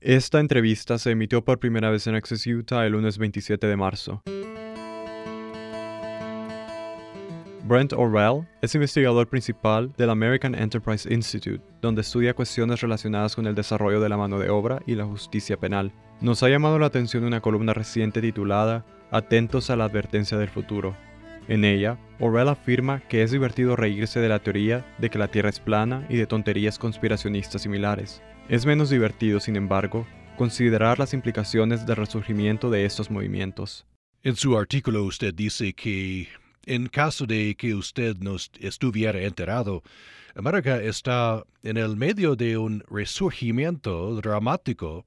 Esta entrevista se emitió por primera vez en Access Utah el lunes 27 de marzo. Brent Orwell es investigador principal del American Enterprise Institute, donde estudia cuestiones relacionadas con el desarrollo de la mano de obra y la justicia penal. Nos ha llamado la atención una columna reciente titulada Atentos a la advertencia del futuro. En ella, Orwell afirma que es divertido reírse de la teoría de que la Tierra es plana y de tonterías conspiracionistas similares. Es menos divertido, sin embargo, considerar las implicaciones del resurgimiento de estos movimientos. En su artículo usted dice que, en caso de que usted no estuviera enterado, América está en el medio de un resurgimiento dramático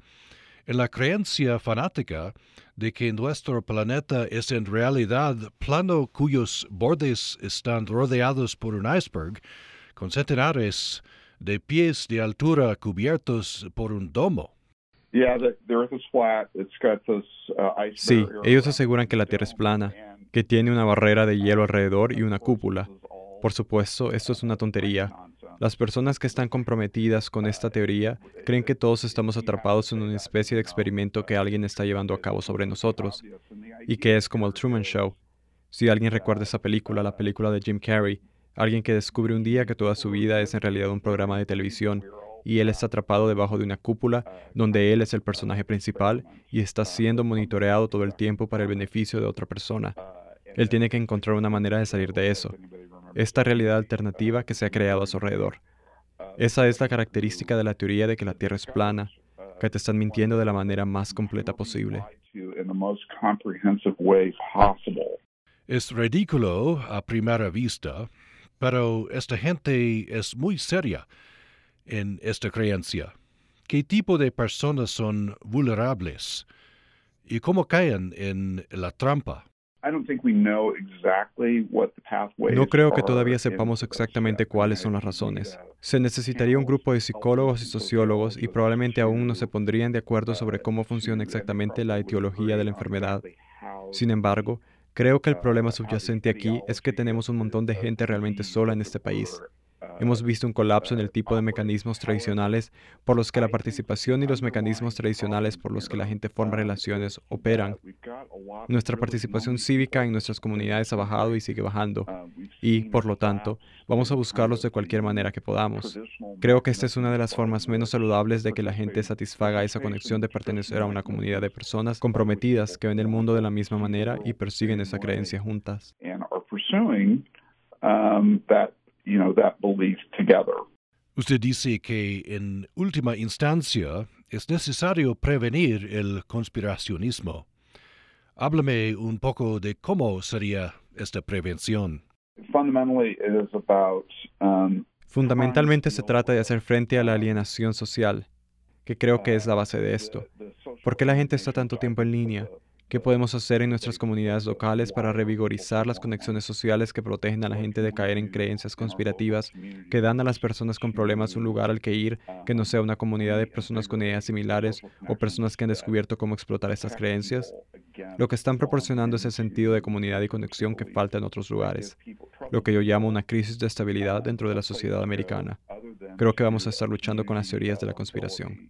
en la creencia fanática de que nuestro planeta es en realidad plano cuyos bordes están rodeados por un iceberg con centenares de pies de altura cubiertos por un domo. Sí, ellos aseguran que la Tierra es plana, que tiene una barrera de hielo alrededor y una cúpula. Por supuesto, esto es una tontería. Las personas que están comprometidas con esta teoría creen que todos estamos atrapados en una especie de experimento que alguien está llevando a cabo sobre nosotros, y que es como el Truman Show. Si alguien recuerda esa película, la película de Jim Carrey, Alguien que descubre un día que toda su vida es en realidad un programa de televisión y él está atrapado debajo de una cúpula donde él es el personaje principal y está siendo monitoreado todo el tiempo para el beneficio de otra persona. Él tiene que encontrar una manera de salir de eso, esta realidad alternativa que se ha creado a su alrededor. Esa es la característica de la teoría de que la Tierra es plana, que te están mintiendo de la manera más completa posible. Es ridículo a primera vista, pero esta gente es muy seria en esta creencia. ¿Qué tipo de personas son vulnerables? ¿Y cómo caen en la trampa? No creo que todavía sepamos exactamente cuáles son las razones. Se necesitaría un grupo de psicólogos y sociólogos y probablemente aún no se pondrían de acuerdo sobre cómo funciona exactamente la etiología de la enfermedad. Sin embargo, Creo que el problema subyacente aquí es que tenemos un montón de gente realmente sola en este país. Hemos visto un colapso en el tipo de mecanismos tradicionales por los que la participación y los mecanismos tradicionales por los que la gente forma relaciones operan. Nuestra participación cívica en nuestras comunidades ha bajado y sigue bajando, y, por lo tanto, vamos a buscarlos de cualquier manera que podamos. Creo que esta es una de las formas menos saludables de que la gente satisfaga esa conexión de pertenecer a una comunidad de personas comprometidas que ven el mundo de la misma manera y persiguen esa creencia juntas. Usted dice que en última instancia es necesario prevenir el conspiracionismo. Háblame un poco de cómo sería esta prevención. Um, Fundamentalmente se trata de hacer frente a la alienación social, que creo que es la base de esto. ¿Por qué la gente está tanto tiempo en línea? ¿Qué podemos hacer en nuestras comunidades locales para revigorizar las conexiones sociales que protegen a la gente de caer en creencias conspirativas, que dan a las personas con problemas un lugar al que ir que no sea una comunidad de personas con ideas similares o personas que han descubierto cómo explotar estas creencias? Lo que están proporcionando es el sentido de comunidad y conexión que falta en otros lugares, lo que yo llamo una crisis de estabilidad dentro de la sociedad americana. Creo que vamos a estar luchando con las teorías de la conspiración.